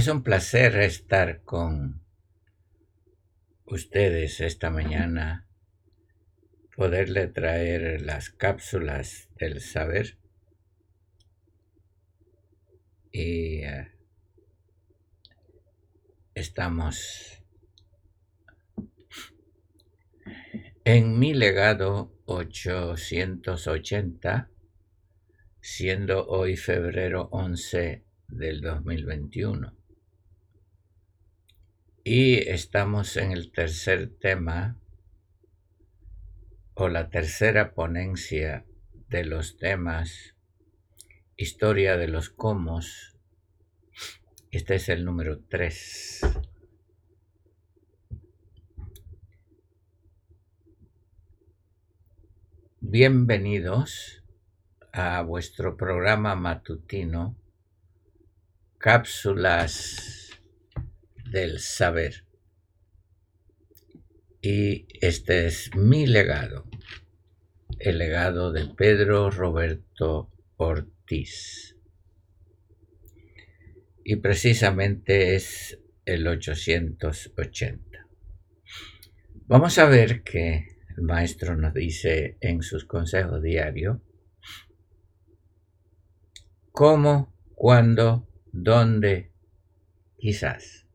Es un placer estar con ustedes esta mañana, poderle traer las cápsulas del saber y eh, estamos en mi legado 880, siendo hoy febrero 11 del 2021. Y estamos en el tercer tema o la tercera ponencia de los temas Historia de los Comos. Este es el número 3. Bienvenidos a vuestro programa matutino Cápsulas del Saber. Y este es mi legado, el legado de Pedro Roberto Ortiz. Y precisamente es el 880. Vamos a ver que el maestro nos dice en sus consejos diarios cómo, cuándo, dónde, quizás.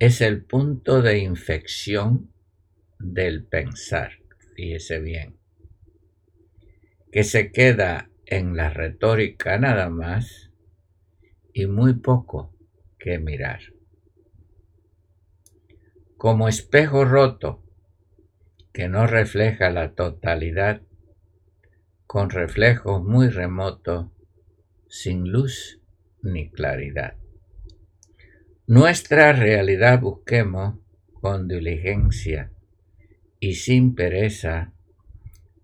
Es el punto de infección del pensar, fíjese bien, que se queda en la retórica nada más y muy poco que mirar. Como espejo roto que no refleja la totalidad, con reflejos muy remotos, sin luz ni claridad. Nuestra realidad busquemos con diligencia y sin pereza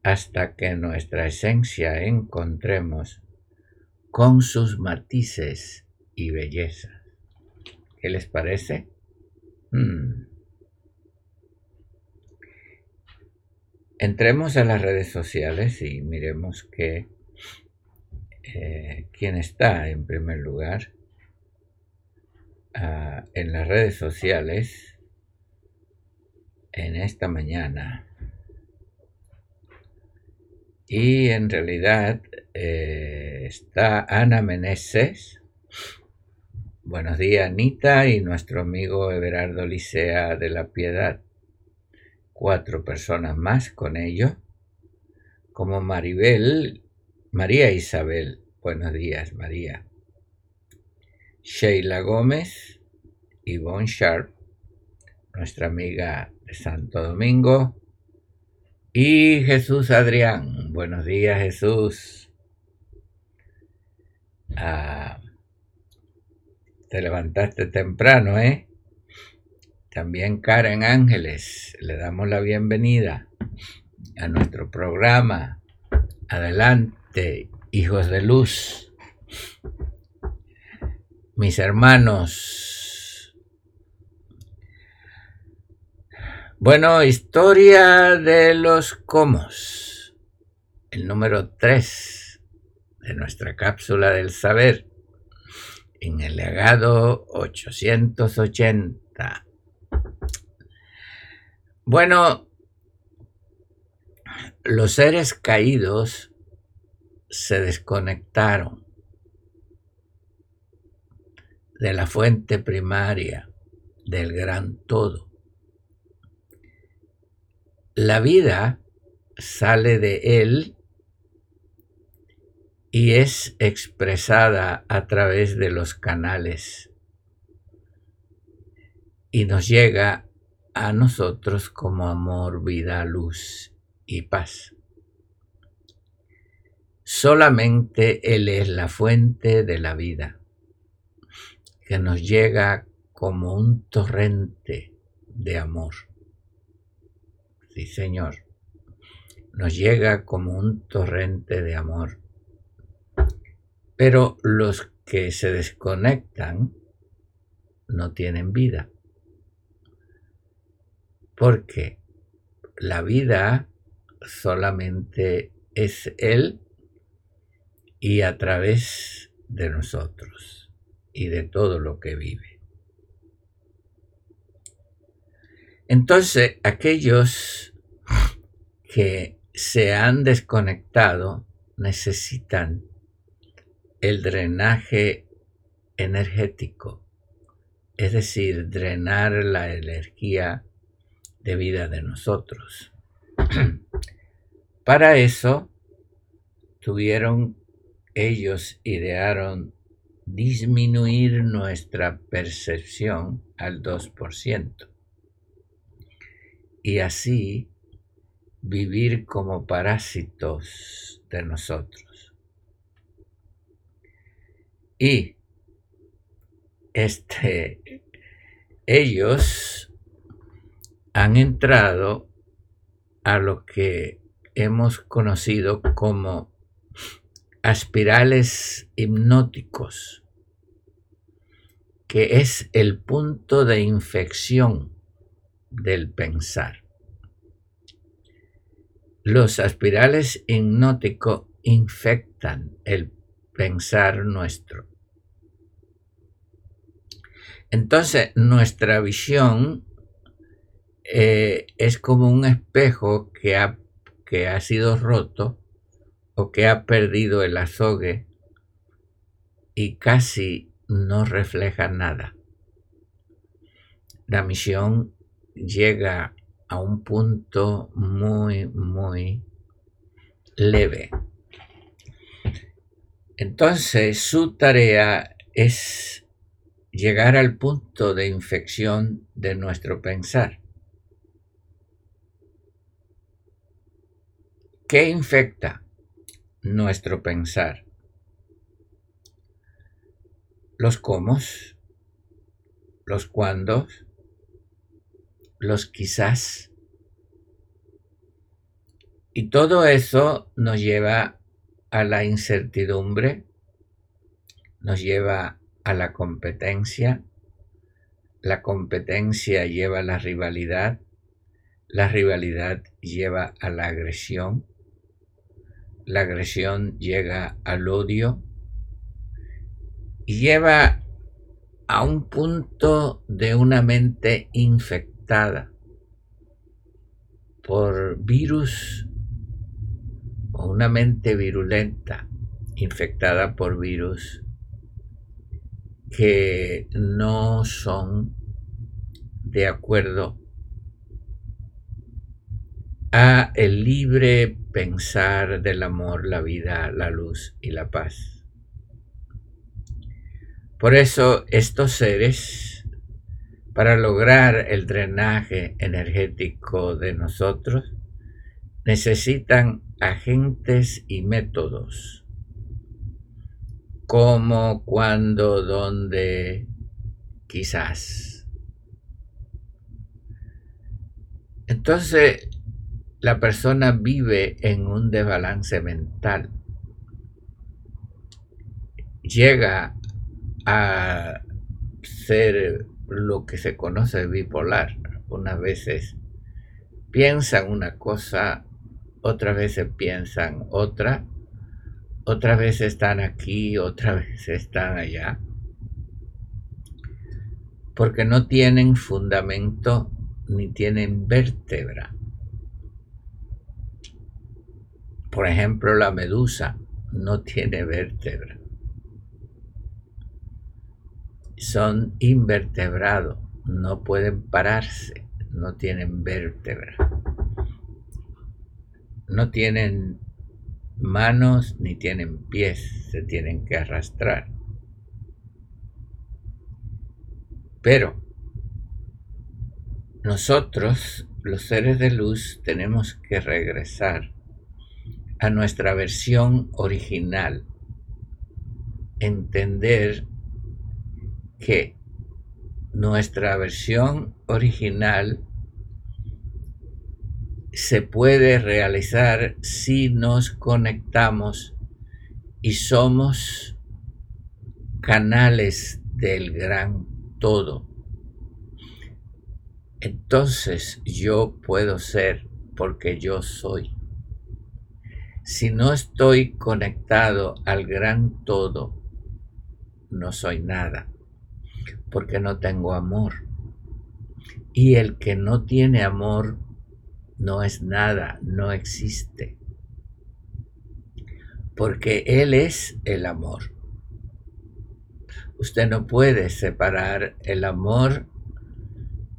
hasta que nuestra esencia encontremos con sus matices y bellezas. ¿Qué les parece? Hmm. Entremos a las redes sociales y miremos que eh, quién está en primer lugar ah, en las redes sociales en esta mañana. Y en realidad eh, está Ana Meneses. Buenos días, Anita, y nuestro amigo Everardo Licea de la Piedad. Cuatro personas más con ello, como Maribel María Isabel, buenos días María. Sheila Gómez, Yvonne Sharp, nuestra amiga de Santo Domingo. Y Jesús Adrián, buenos días Jesús. Ah, te levantaste temprano, ¿eh? También Karen Ángeles, le damos la bienvenida a nuestro programa. Adelante hijos de luz, mis hermanos. Bueno, historia de los comos, el número 3 de nuestra cápsula del saber, en el legado 880. Bueno, los seres caídos se desconectaron de la fuente primaria del gran todo. La vida sale de él y es expresada a través de los canales y nos llega a nosotros como amor, vida, luz y paz. Solamente Él es la fuente de la vida, que nos llega como un torrente de amor. Sí, Señor, nos llega como un torrente de amor. Pero los que se desconectan no tienen vida. Porque la vida solamente es Él y a través de nosotros. Y de todo lo que vive. Entonces, aquellos que se han desconectado necesitan el drenaje energético, es decir, drenar la energía de vida de nosotros. Para eso tuvieron, ellos idearon disminuir nuestra percepción al 2% y así vivir como parásitos de nosotros. Y este, ellos han entrado a lo que hemos conocido como aspirales hipnóticos, que es el punto de infección del pensar. Los aspirales hipnóticos infectan el pensar nuestro. Entonces, nuestra visión eh, es como un espejo que ha, que ha sido roto o que ha perdido el azogue y casi no refleja nada. La misión llega a un punto muy, muy leve. Entonces su tarea es llegar al punto de infección de nuestro pensar. ¿Qué infecta nuestro pensar? Los cómo, los cuándos, los quizás. Y todo eso nos lleva a la incertidumbre, nos lleva a la competencia, la competencia lleva a la rivalidad, la rivalidad lleva a la agresión, la agresión llega al odio y lleva a un punto de una mente infectada por virus o una mente virulenta infectada por virus que no son de acuerdo a el libre pensar del amor, la vida, la luz y la paz. Por eso estos seres, para lograr el drenaje energético de nosotros, necesitan agentes y métodos, como, cuando, dónde, quizás. Entonces, la persona vive en un desbalance mental. Llega a ser lo que se conoce bipolar. Unas veces piensan una cosa, otras veces piensan otra, otras veces están aquí, otras veces están allá, porque no tienen fundamento ni tienen vértebra. Por ejemplo, la medusa no tiene vértebra. Son invertebrados, no pueden pararse, no tienen vértebra. No tienen manos ni tienen pies, se tienen que arrastrar. Pero nosotros, los seres de luz, tenemos que regresar a nuestra versión original, entender que nuestra versión original se puede realizar si nos conectamos y somos canales del gran todo. Entonces yo puedo ser porque yo soy si no estoy conectado al gran todo, no soy nada, porque no tengo amor. Y el que no tiene amor no es nada, no existe, porque Él es el amor. Usted no puede separar el amor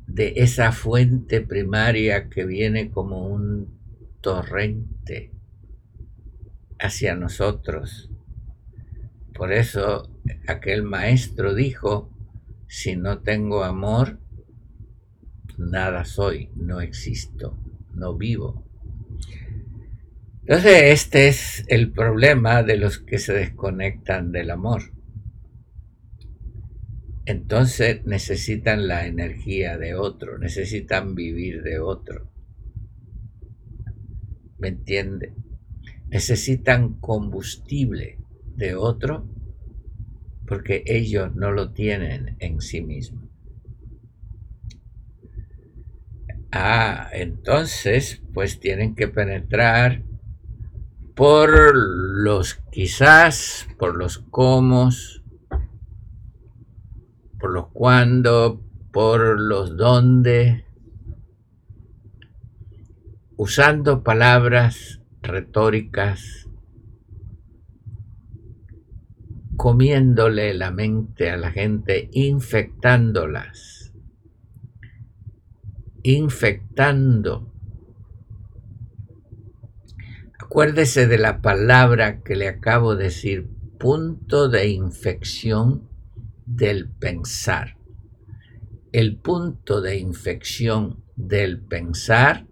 de esa fuente primaria que viene como un torrente hacia nosotros. Por eso aquel maestro dijo, si no tengo amor, nada soy, no existo, no vivo. Entonces este es el problema de los que se desconectan del amor entonces necesitan la energía de otro, necesitan vivir de otro. ¿Me entiende? Necesitan combustible de otro porque ellos no lo tienen en sí mismos. Ah, entonces pues tienen que penetrar por los quizás, por los comos, por los cuándo, por los dónde, usando palabras retóricas, comiéndole la mente a la gente, infectándolas, infectando. Acuérdese de la palabra que le acabo de decir, punto de infección del pensar. El punto de infección del pensar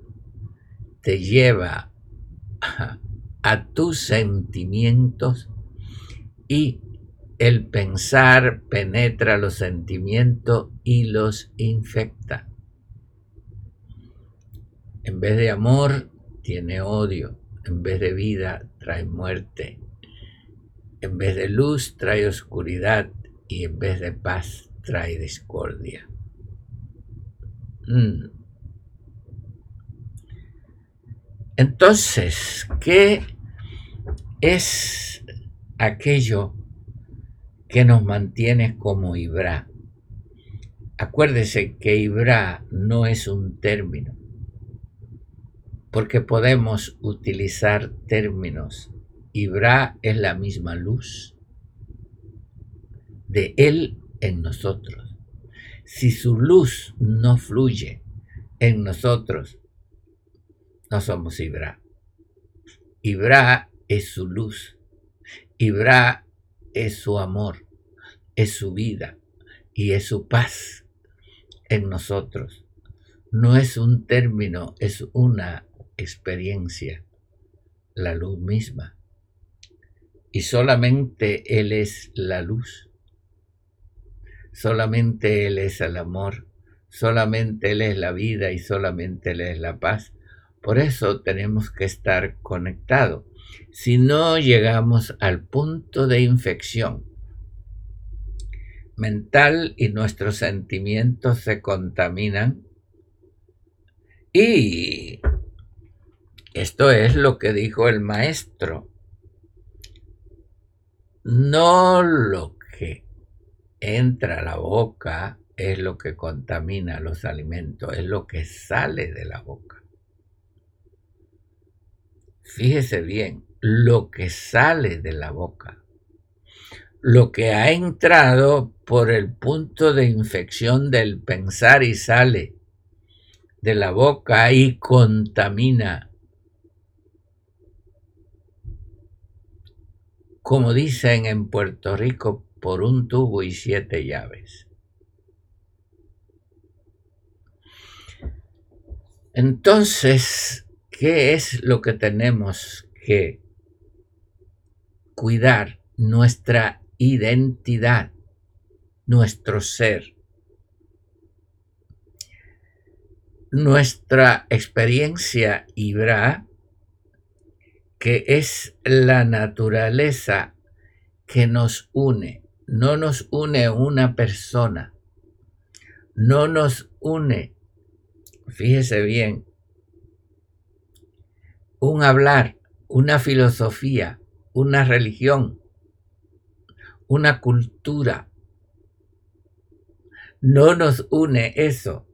te lleva a, tus sentimientos y el pensar penetra los sentimientos y los infecta. En vez de amor, tiene odio. En vez de vida, trae muerte. En vez de luz, trae oscuridad y en vez de paz trae discordia. Mm. Entonces, ¿qué es aquello que nos mantiene como Ibra? Acuérdese que Ibra no es un término, porque podemos utilizar términos. Ibra es la misma luz de Él en nosotros. Si su luz no fluye en nosotros, no somos Ibra. Ibra es su luz. Ibra es su amor, es su vida y es su paz en nosotros. No es un término, es una experiencia, la luz misma. Y solamente Él es la luz. Solamente Él es el amor, solamente Él es la vida y solamente Él es la paz. Por eso tenemos que estar conectados. Si no llegamos al punto de infección mental y nuestros sentimientos se contaminan, y esto es lo que dijo el maestro. No lo que entra a la boca es lo que contamina los alimentos, es lo que sale de la boca. Fíjese bien, lo que sale de la boca, lo que ha entrado por el punto de infección del pensar y sale de la boca y contamina. Como dicen en Puerto Rico, por un tubo y siete llaves. Entonces, ¿qué es lo que tenemos que cuidar? Nuestra identidad, nuestro ser, nuestra experiencia Ibra, que es la naturaleza que nos une no nos une una persona, no nos une, fíjese bien, un hablar, una filosofía, una religión, una cultura. No nos une eso,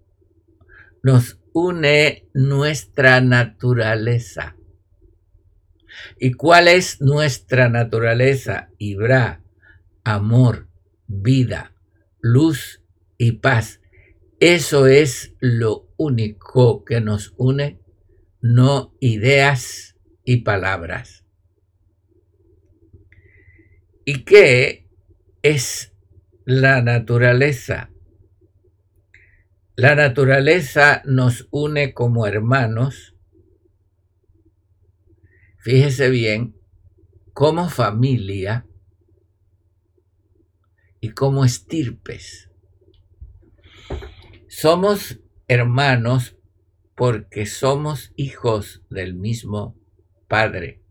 nos une nuestra naturaleza. ¿Y cuál es nuestra naturaleza? Ibra, amor, vida, luz y paz. Eso es lo único que nos une, no ideas y palabras. ¿Y qué es la naturaleza? La naturaleza nos une como hermanos, fíjese bien, como familia y como estirpes. Somos hermanos porque somos hijos del mismo Padre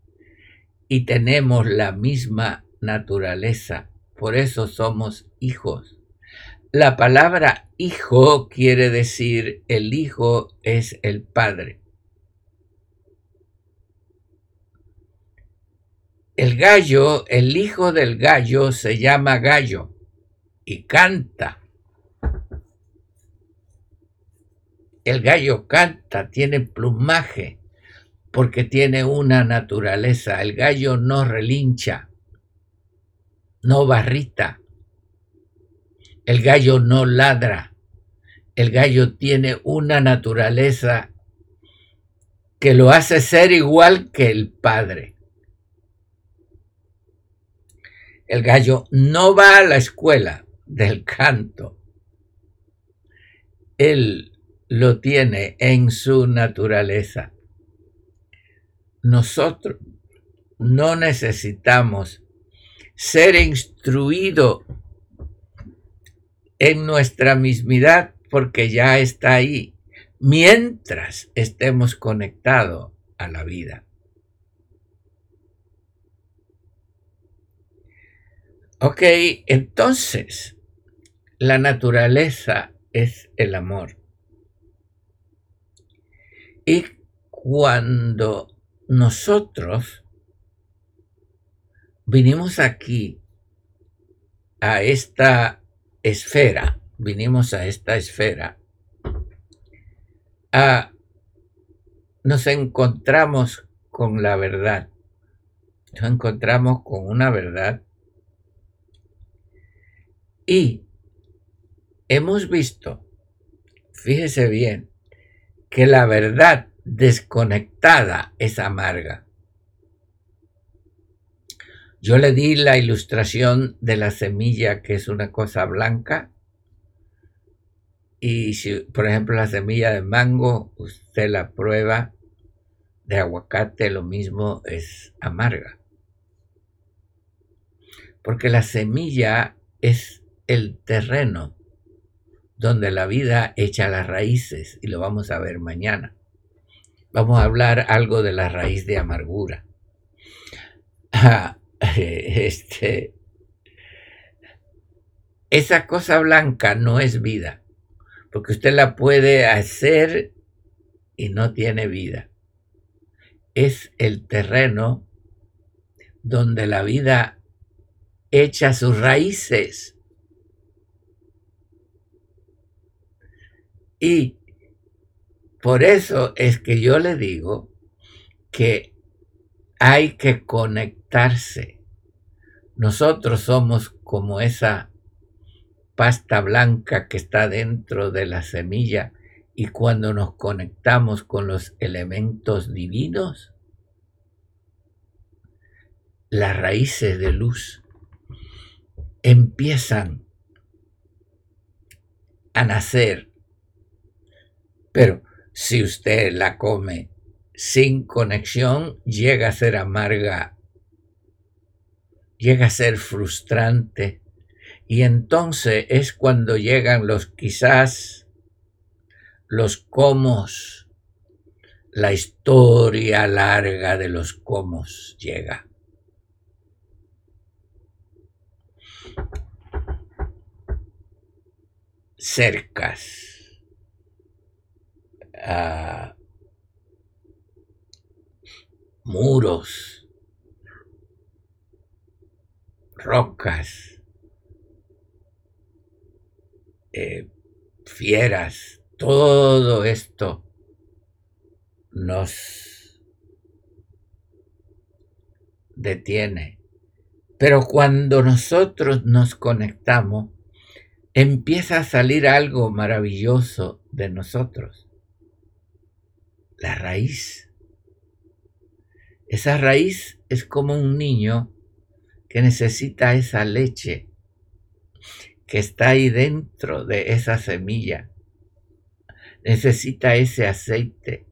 y tenemos la misma naturaleza, por eso somos hijos. La palabra hijo quiere decir el hijo es el padre. El gallo, el hijo del gallo se llama gallo y canta. El gallo canta, tiene plumaje, porque tiene una naturaleza. El gallo no relincha, no barrita. El gallo no ladra. El gallo tiene una naturaleza que lo hace ser igual que el padre. El gallo no va a la escuela del canto. Él lo tiene en su naturaleza. Nosotros no necesitamos ser instruido en nuestra mismidad porque ya está ahí, mientras estemos conectados a la vida. Ok, entonces la naturaleza es el amor. Y cuando nosotros vinimos aquí a esta esfera, vinimos a esta esfera, nos encontramos con la verdad, nos encontramos con una verdad. Y hemos visto, fíjese bien, que la verdad desconectada es amarga. Yo le di la ilustración de la semilla, que es una cosa blanca. Y si, por ejemplo, la semilla de mango, usted la prueba, de aguacate lo mismo es amarga. Porque la semilla es el terreno donde la vida echa las raíces, y lo vamos a ver mañana. Vamos a hablar algo de la raíz de amargura. Ah, este, esa cosa blanca no es vida, porque usted la puede hacer y no tiene vida. Es el terreno donde la vida echa sus raíces. Y por eso es que yo le digo que hay que conectarse. Nosotros somos como esa pasta blanca que está dentro de la semilla y cuando nos conectamos con los elementos divinos, las raíces de luz empiezan a nacer. Pero si usted la come sin conexión llega a ser amarga, llega a ser frustrante. Y entonces es cuando llegan los quizás, los comos, la historia larga de los comos llega. Cercas. A muros, rocas, eh, fieras, todo esto nos detiene. Pero cuando nosotros nos conectamos, empieza a salir algo maravilloso de nosotros. La raíz. Esa raíz es como un niño que necesita esa leche que está ahí dentro de esa semilla. Necesita ese aceite.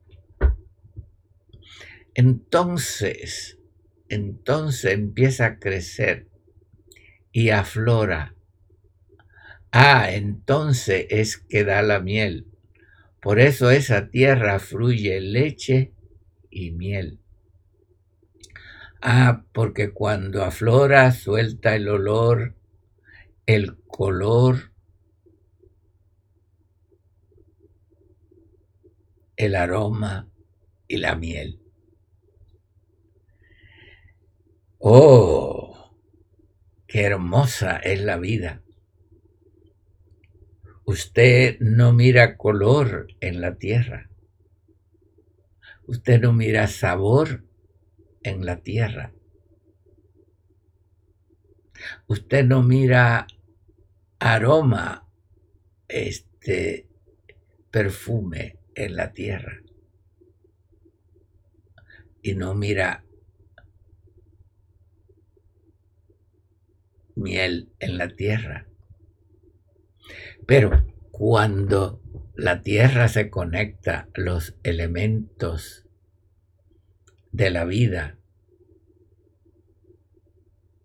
Entonces, entonces empieza a crecer y aflora. Ah, entonces es que da la miel. Por eso esa tierra fluye leche y miel. Ah, porque cuando aflora suelta el olor, el color, el aroma y la miel. Oh, qué hermosa es la vida. Usted no mira color en la tierra. Usted no mira sabor en la tierra. Usted no mira aroma, este perfume en la tierra. Y no mira miel en la tierra. Pero cuando la tierra se conecta los elementos de la vida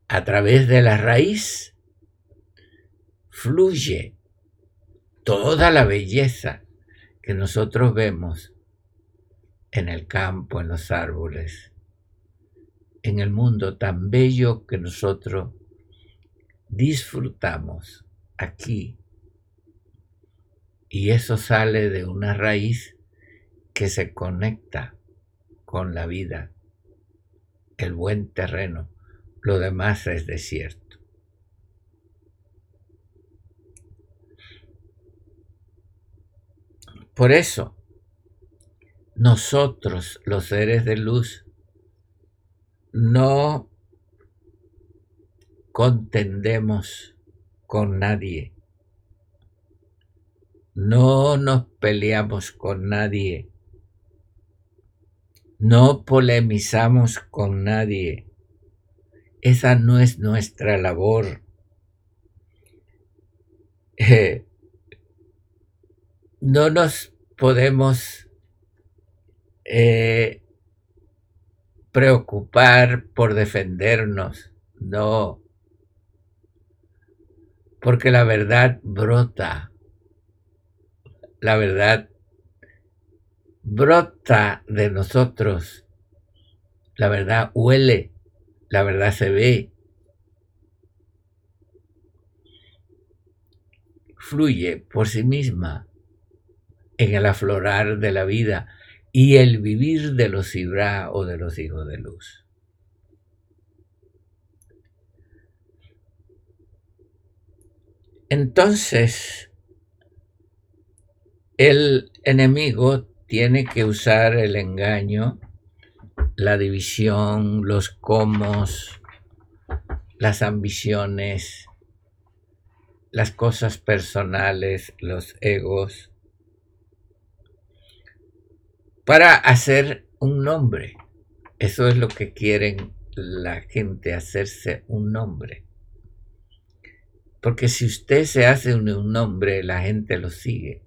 a través de la raíz fluye toda la belleza que nosotros vemos en el campo, en los árboles, en el mundo tan bello que nosotros disfrutamos aquí. Y eso sale de una raíz que se conecta con la vida, el buen terreno, lo demás es desierto. Por eso, nosotros, los seres de luz, no contendemos con nadie. No nos peleamos con nadie. No polemizamos con nadie. Esa no es nuestra labor. Eh, no nos podemos eh, preocupar por defendernos. No. Porque la verdad brota. La verdad brota de nosotros. La verdad huele, la verdad se ve. Fluye por sí misma en el aflorar de la vida y el vivir de los Ibra o de los hijos de luz. Entonces, el enemigo tiene que usar el engaño, la división, los comos, las ambiciones, las cosas personales, los egos, para hacer un nombre. Eso es lo que quieren la gente, hacerse un nombre. Porque si usted se hace un, nombre, la gente lo sigue.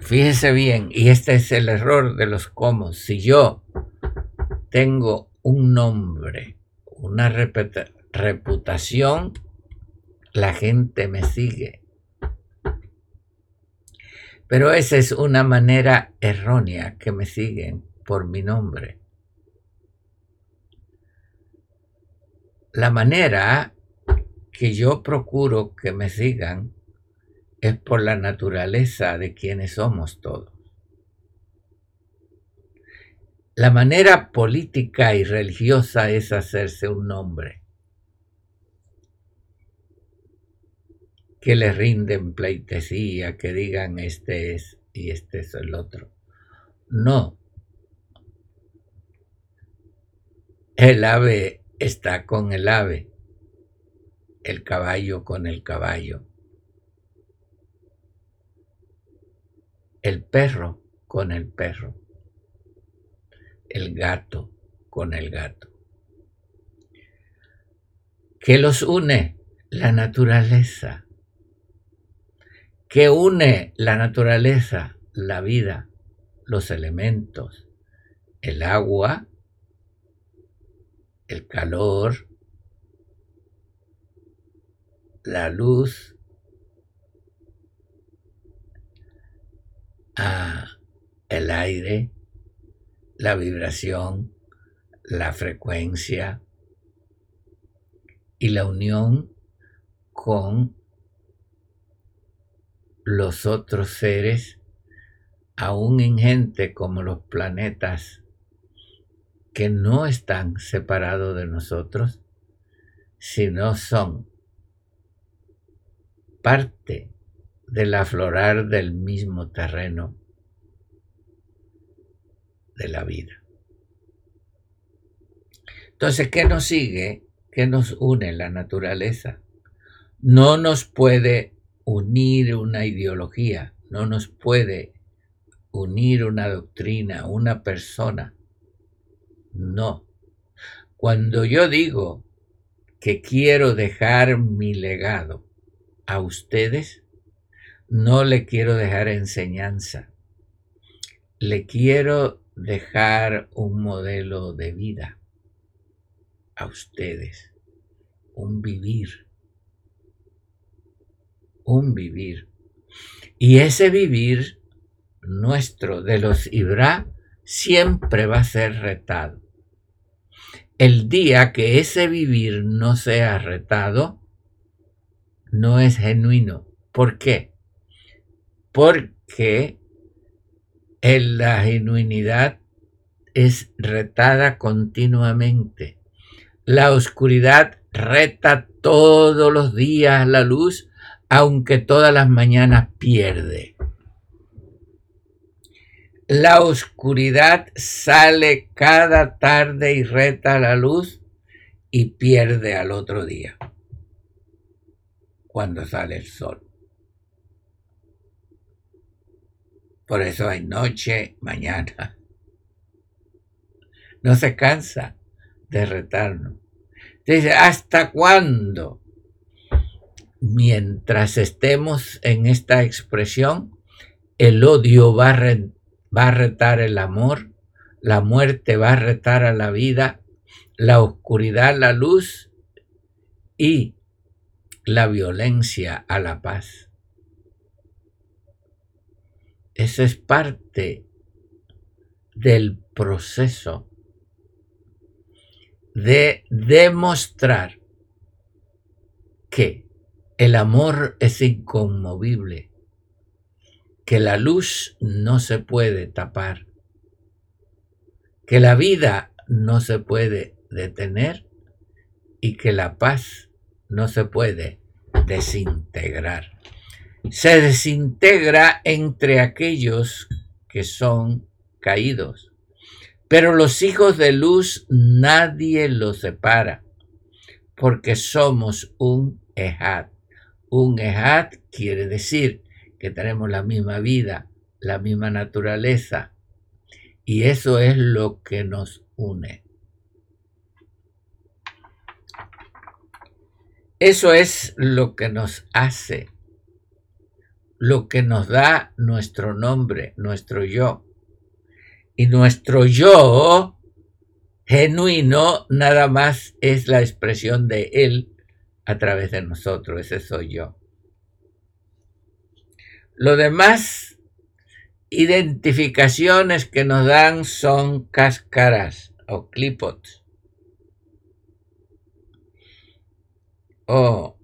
Fíjese bien, y este es el error de los cómo. Si yo tengo un nombre, una reputación, la gente me sigue. Pero esa es una manera errónea que me siguen por mi nombre. La manera que yo procuro que me sigan es por la naturaleza de quienes somos todos. La manera política y religiosa es hacerse un nombre. Que le rinden pleitesía, que digan este es y este es el otro. No. El ave está con el ave, el caballo con el caballo, el perro con el perro el gato con el gato. ¿Qué los une? La naturaleza. ¿Qué une la naturaleza? La vida, los elementos, el agua, el calor, la luz, ah, el aire, la vibración, la frecuencia y la unión con los otros seres, aún ingentes como los planetas que no están separados de nosotros, sino son parte del aflorar del mismo terreno de la vida. Entonces, ¿qué nos sigue? ¿Qué nos une la naturaleza? No nos puede unir una ideología, no nos puede unir una doctrina, una persona. No. Cuando yo digo que quiero dejar mi legado a ustedes, no le quiero dejar enseñanza. Le quiero dejar un modelo de vida a ustedes, un vivir, un vivir. Y ese vivir nuestro de los Ibra siempre va a ser retado. El día que ese vivir no sea retado, no es genuino. ¿Por qué? Porque en la genuinidad es retada continuamente. La oscuridad reta todos los días la luz, aunque todas las mañanas pierde. La oscuridad sale cada tarde y reta la luz y pierde al otro día, cuando sale el sol. Por eso hay noche, mañana. No se cansa de retarnos. Dice, ¿hasta cuándo? Mientras estemos en esta expresión, el odio va a, va a retar el amor, la muerte va a retar a la vida, la oscuridad la luz y la violencia a la paz. Esa es parte del proceso de demostrar que el amor es inconmovible, que la luz no se puede tapar, que la vida no se puede detener y que la paz no se puede desintegrar se desintegra entre aquellos que son caídos. Pero los hijos de luz nadie los separa, porque somos un ejad. Un ejad quiere decir que tenemos la misma vida, la misma naturaleza, y eso es lo que nos une. Eso es lo que nos hace lo que nos da nuestro nombre, nuestro yo. Y nuestro yo genuino nada más es la expresión de Él a través de nosotros, ese soy yo. Lo demás, identificaciones que nos dan son cáscaras o clipots. O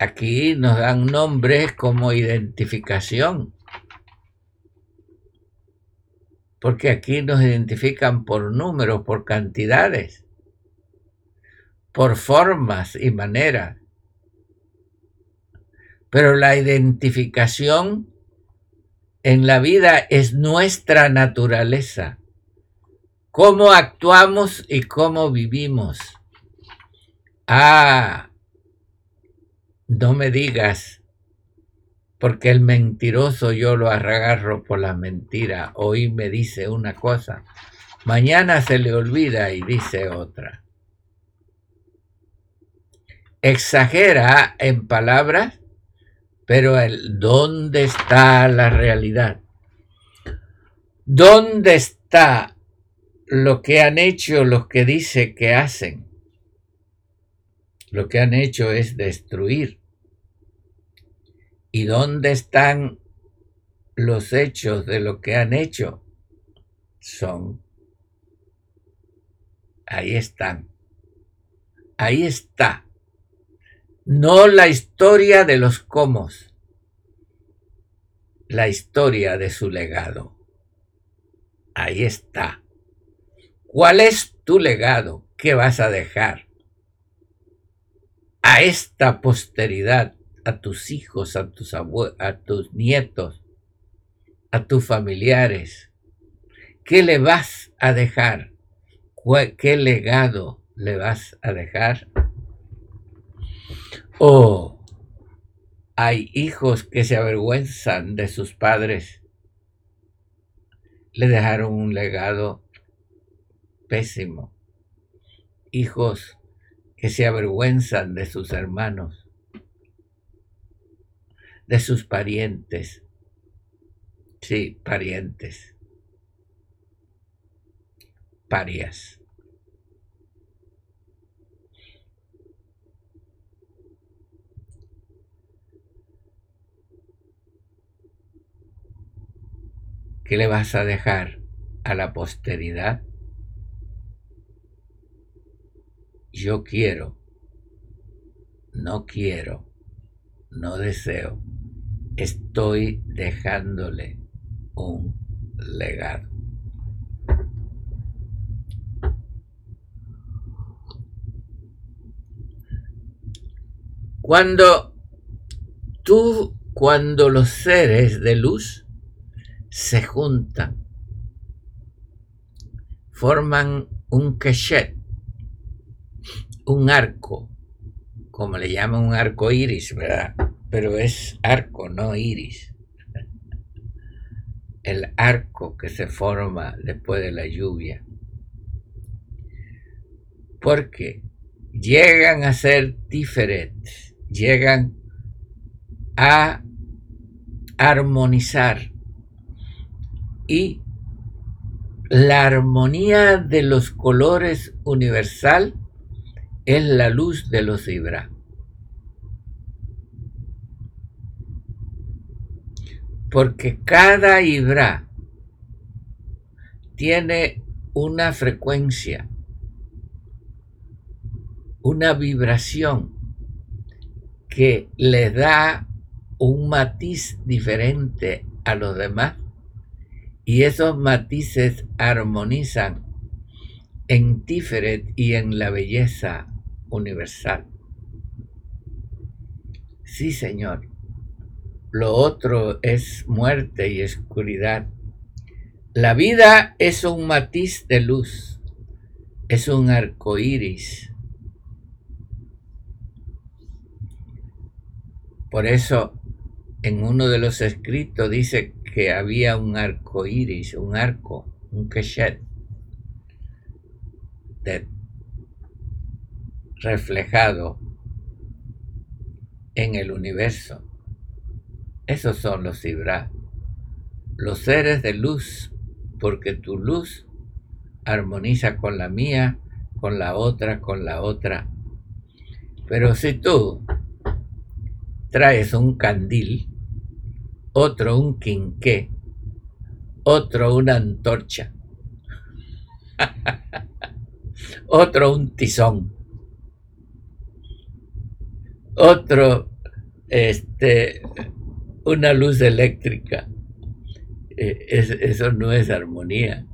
Aquí nos dan nombres como identificación. porque aquí nos identifican por números, por cantidades, por formas y maneras. Pero la identificación en la vida es nuestra naturaleza. Cómo actuamos y cómo vivimos. Ah, no me digas, porque el mentiroso yo lo agarro por la mentira. Hoy me dice una cosa, mañana se le olvida y dice otra. Exagera en palabras pero el ¿dónde está la realidad? ¿Dónde está lo que han hecho los que dice que hacen? Lo que han hecho es destruir. ¿Y dónde están los hechos de lo que han hecho? Son. Ahí están. Ahí está no la historia de los comos, la historia de su legado. Ahí está. ¿Cuál es tu legado? ¿Qué vas a dejar? A esta posteridad, a tus hijos, a tus, a tus nietos, a tus familiares. ¿Qué le vas a dejar? ¿Qué legado le vas a dejar? Oh, hay hijos que se avergüenzan de sus padres. Le dejaron un legado pésimo. Hijos que se avergüenzan de sus hermanos, de sus parientes. Sí, parientes. Parias. ¿Qué le vas a dejar a la posteridad? Yo quiero, no quiero, no deseo, estoy dejándole un legado. Cuando tú, cuando los seres de luz se juntan, forman un cachet, un arco, como le llaman un arco iris, ¿verdad? Pero es arco, no iris. El arco que se forma después de la lluvia. Porque llegan a ser diferentes, llegan a armonizar y la armonía de los colores universal es la luz de los Ibra. Porque cada Ibra tiene una frecuencia, una vibración que le da un matiz diferente a los demás y esos matices armonizan en Tiferet y en la belleza universal. Sí, Señor. Lo otro es muerte y oscuridad. La vida es un matiz de luz, es un arco iris. Por eso, en uno de los escritos dice que había un arco iris, un arco, un reflejado en el universo. Esos son los Ibra, los seres de luz, porque tu luz armoniza con la mía, con la otra, con la otra. Pero si tú traes un candil, otro un quinqué, otro una antorcha, otro un tizón, otro este, una luz eléctrica. eh, eso no es armonía.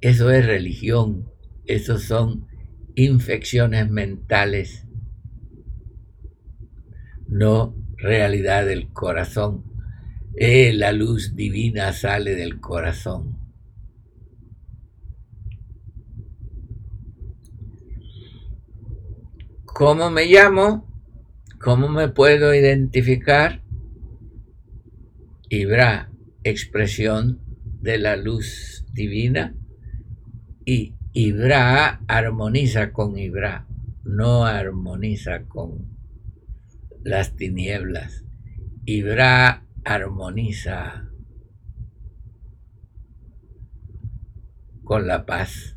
Eso es religión. Eso son infecciones mentales, no realidad del corazón. Eh, la luz divina sale del corazón. ¿Cómo me llamo? ¿Cómo me puedo identificar? Ibra, expresión de la luz divina. Y Ibra armoniza con Ibra, no armoniza con las tinieblas. Ibra armoniza con la paz,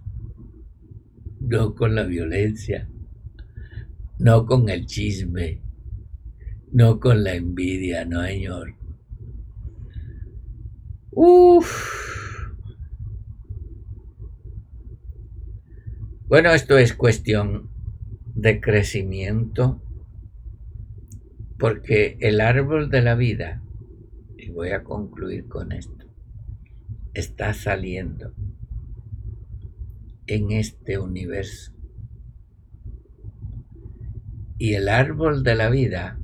no con la violencia no con el chisme, no con la envidia, no, señor. Uf. Bueno, esto es cuestión de crecimiento, porque el árbol de la vida, y voy a concluir con esto, está saliendo en este universo y el árbol de la vida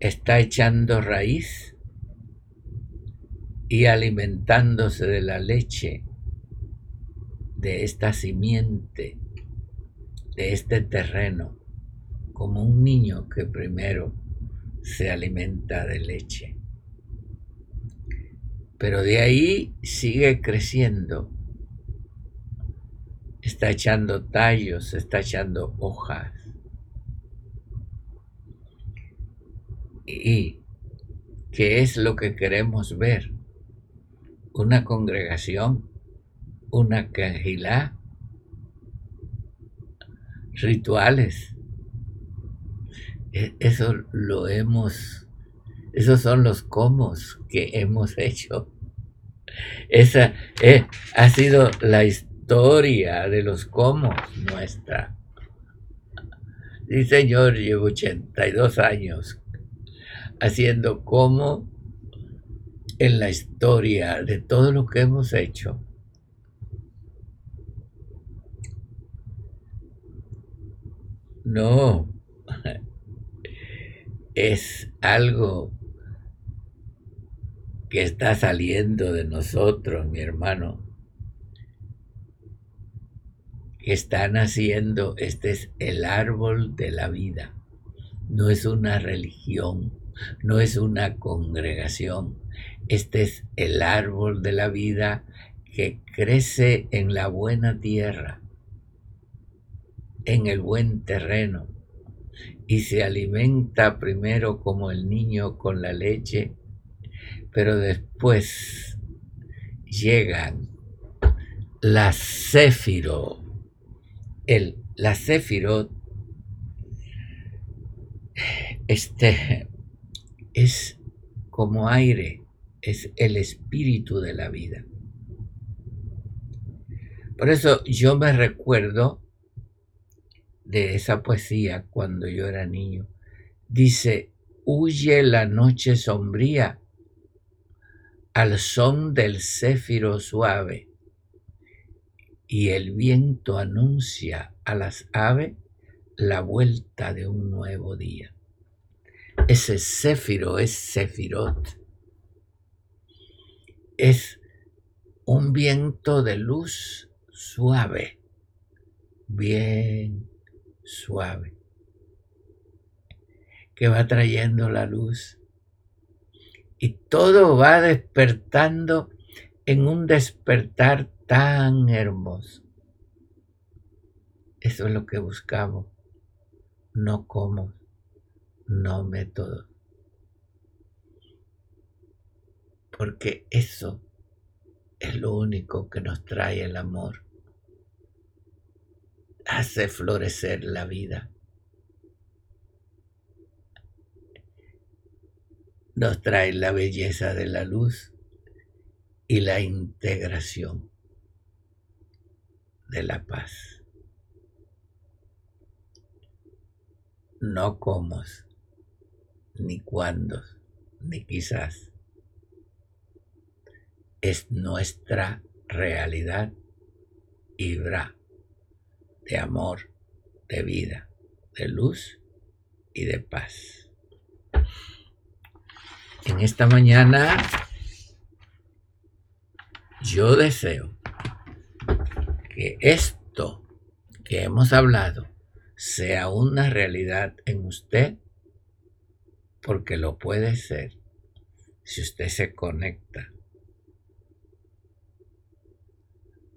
está echando raíz y alimentándose de la leche de esta simiente, de este terreno, como un niño que primero se alimenta de leche. Pero de ahí sigue creciendo está echando tallos, está echando hojas. ¿Y qué es lo que queremos ver? Una congregación, una cajilá, rituales. E, eso lo hemos, esos son los comos que hemos hecho. Esa eh, ha sido la historia historia de los cómo nuestra. Sí, señor, llevo 82 años haciendo cómo en la historia de todo lo que hemos hecho. No, es algo que está saliendo de nosotros, mi hermano están haciendo, este es el árbol de la vida. No es una religión, no es una congregación. Este es el árbol de la vida que crece en la buena tierra, en el buen terreno, y se alimenta primero como el niño con la leche, pero después llegan las céfiro el, la Sefirot este, es como aire, es el espíritu de la vida. Por eso yo me recuerdo de esa poesía cuando yo era niño. Dice, huye la noche sombría al son del céfiro suave y el viento anuncia a las aves la vuelta de un nuevo día. Ese céfiro es cefirot. Es un viento de luz suave, bien suave, que va trayendo la luz. Y todo va despertando en un despertar tan hermoso. Eso es lo que buscamos, no como, no método. Porque eso es lo único que nos trae el amor. Hace florecer la vida. Nos trae la belleza de la luz y la integración de la paz. No como, ni cuándo, ni quizás. Es nuestra realidad y de amor, de vida, de luz y de paz. En esta mañana yo deseo que esto que hemos hablado sea una realidad en usted, porque lo puede ser si usted se conecta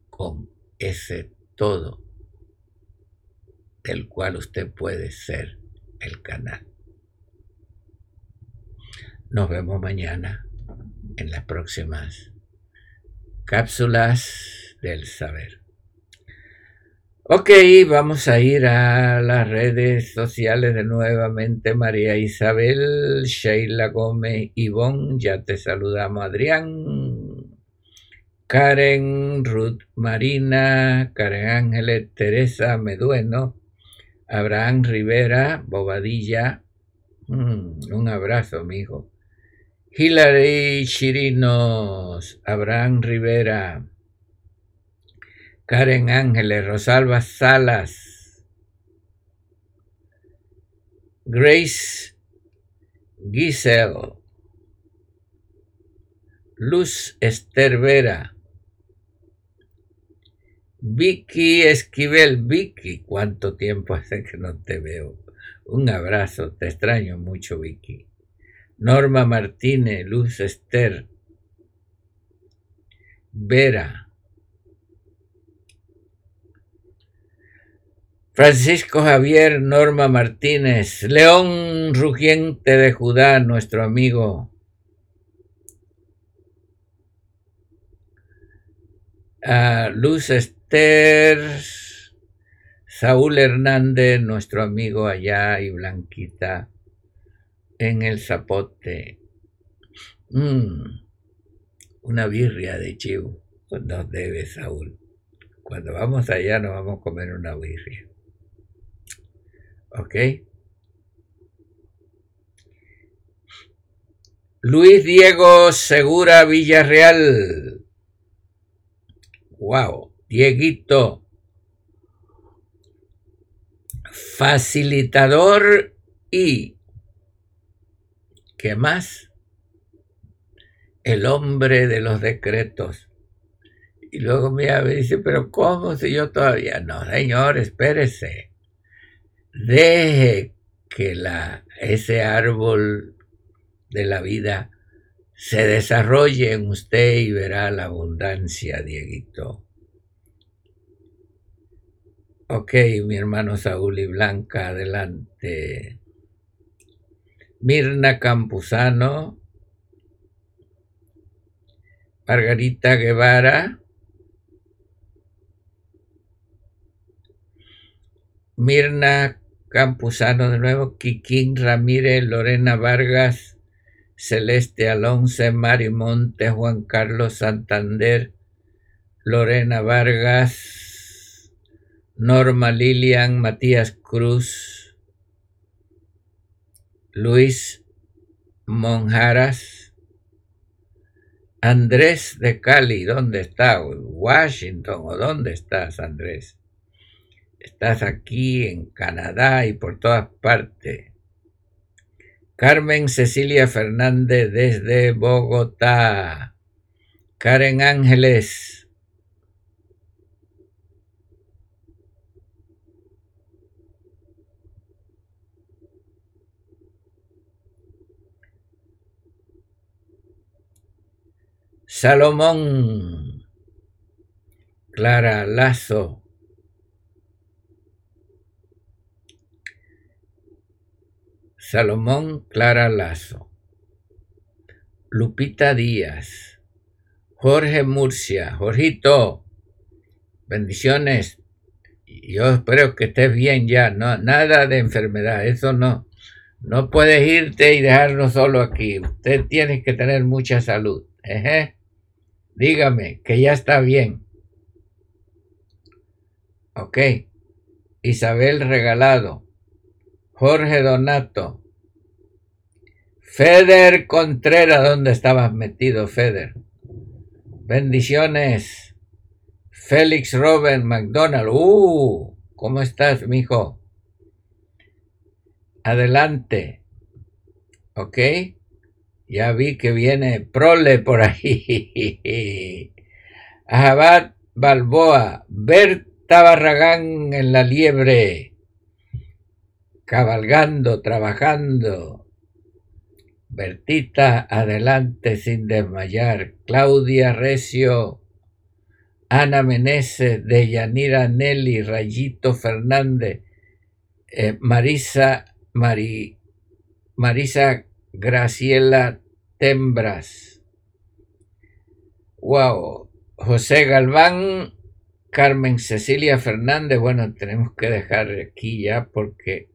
con ese todo del cual usted puede ser el canal. Nos vemos mañana en las próximas cápsulas del saber. Ok, vamos a ir a las redes sociales de nuevamente. María Isabel, Sheila Gómez, Ivonne, ya te saludamos Adrián, Karen, Ruth Marina, Karen Ángeles, Teresa Medueno, Abraham Rivera, Bobadilla, mm, un abrazo, amigo. Hilary Chirinos, Abraham Rivera, Karen Ángeles, Rosalba Salas, Grace Giselle, Luz Esther Vera, Vicky Esquivel, Vicky, ¿cuánto tiempo hace que no te veo? Un abrazo, te extraño mucho, Vicky. Norma Martínez, Luz Esther, Vera, Francisco Javier Norma Martínez, León Rugiente de Judá, nuestro amigo. Luz Esther, Saúl Hernández, nuestro amigo allá, y Blanquita en el Zapote. Mm, una birria de chivo nos debe Saúl. Cuando vamos allá nos vamos a comer una birria. ¿Ok? Luis Diego Segura Villarreal. Wow, Dieguito. Facilitador y ¿qué más? El hombre de los decretos. Y luego me dice, pero ¿cómo si yo todavía? No, señor, espérese deje que la, ese árbol de la vida se desarrolle en usted y verá la abundancia, Dieguito. Ok, mi hermano Saúl y Blanca, adelante. Mirna Campuzano, Margarita Guevara, Mirna Campuzano de nuevo, Quiquín Ramírez, Lorena Vargas, Celeste Alonso, Monte, Juan Carlos Santander, Lorena Vargas, Norma Lilian, Matías Cruz, Luis Monjaras, Andrés de Cali, ¿dónde está? Washington, ¿o dónde estás, Andrés? Estás aquí en Canadá y por todas partes. Carmen Cecilia Fernández desde Bogotá. Karen Ángeles. Salomón. Clara Lazo. Salomón Clara Lazo, Lupita Díaz, Jorge Murcia, Jorgito, bendiciones. Yo espero que estés bien ya, no, nada de enfermedad, eso no. No puedes irte y dejarnos solo aquí. Usted tiene que tener mucha salud. Dígame que ya está bien. Ok. Isabel Regalado. Jorge Donato, Feder Contreras, ¿dónde estabas metido, Feder? Bendiciones. Félix Robert McDonald. Uh, ¿cómo estás, mijo? Adelante. ¿Ok? Ya vi que viene Prole por ahí. Abad Balboa. Berta Barragán en la liebre. Cabalgando, trabajando. Bertita, adelante sin desmayar. Claudia Recio, Ana Meneses, Deyanira Nelly, Rayito Fernández, eh, Marisa, Marisa Graciela Tembras. Wow. José Galván, Carmen Cecilia Fernández. Bueno, tenemos que dejar aquí ya porque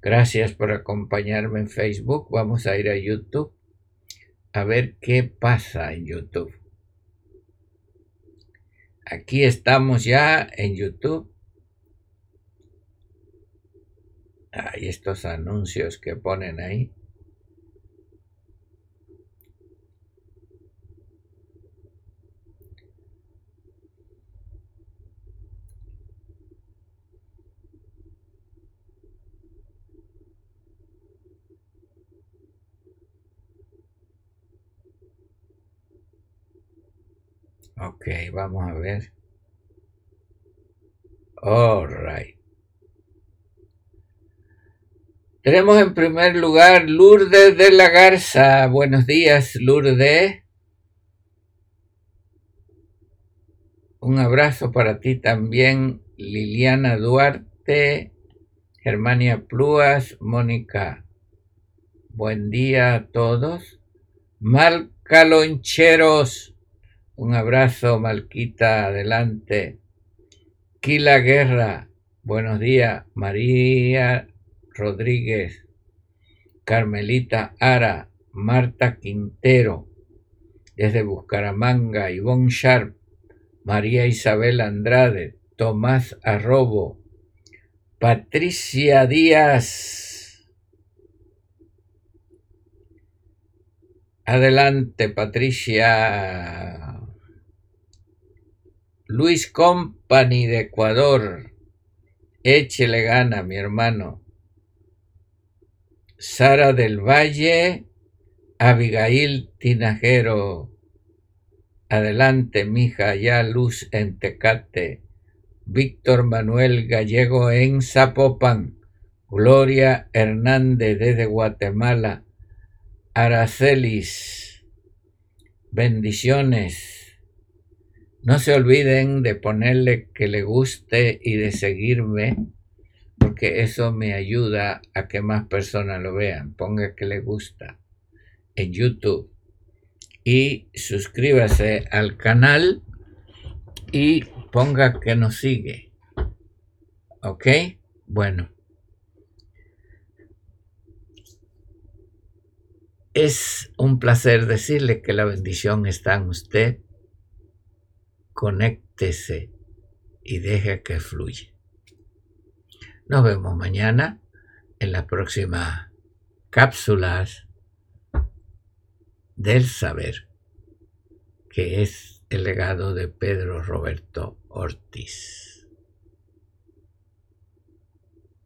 Gracias por acompañarme en Facebook. Vamos a ir a YouTube a ver qué pasa en YouTube. Aquí estamos ya en YouTube. Hay estos anuncios que ponen ahí. Ok, vamos a ver. All right. Tenemos en primer lugar Lourdes de la Garza. Buenos días, Lourdes. Un abrazo para ti también, Liliana Duarte, Germania Plúas, Mónica. Buen día a todos. Malcaloncheros. Un abrazo, Malquita, adelante. Kila Guerra, buenos días. María Rodríguez, Carmelita Ara, Marta Quintero, desde Buscaramanga, Ivonne Sharp, María Isabel Andrade, Tomás Arrobo, Patricia Díaz. Adelante, Patricia. Luis Company de Ecuador. Échele gana, mi hermano. Sara del Valle, Abigail Tinajero. Adelante, mija, ya luz en Tecate. Víctor Manuel Gallego en Zapopan. Gloria Hernández desde Guatemala. Aracelis. Bendiciones. No se olviden de ponerle que le guste y de seguirme, porque eso me ayuda a que más personas lo vean. Ponga que le gusta en YouTube y suscríbase al canal y ponga que nos sigue. ¿Ok? Bueno. Es un placer decirle que la bendición está en usted conéctese y deje que fluya. Nos vemos mañana en la próxima cápsulas del saber, que es el legado de Pedro Roberto Ortiz.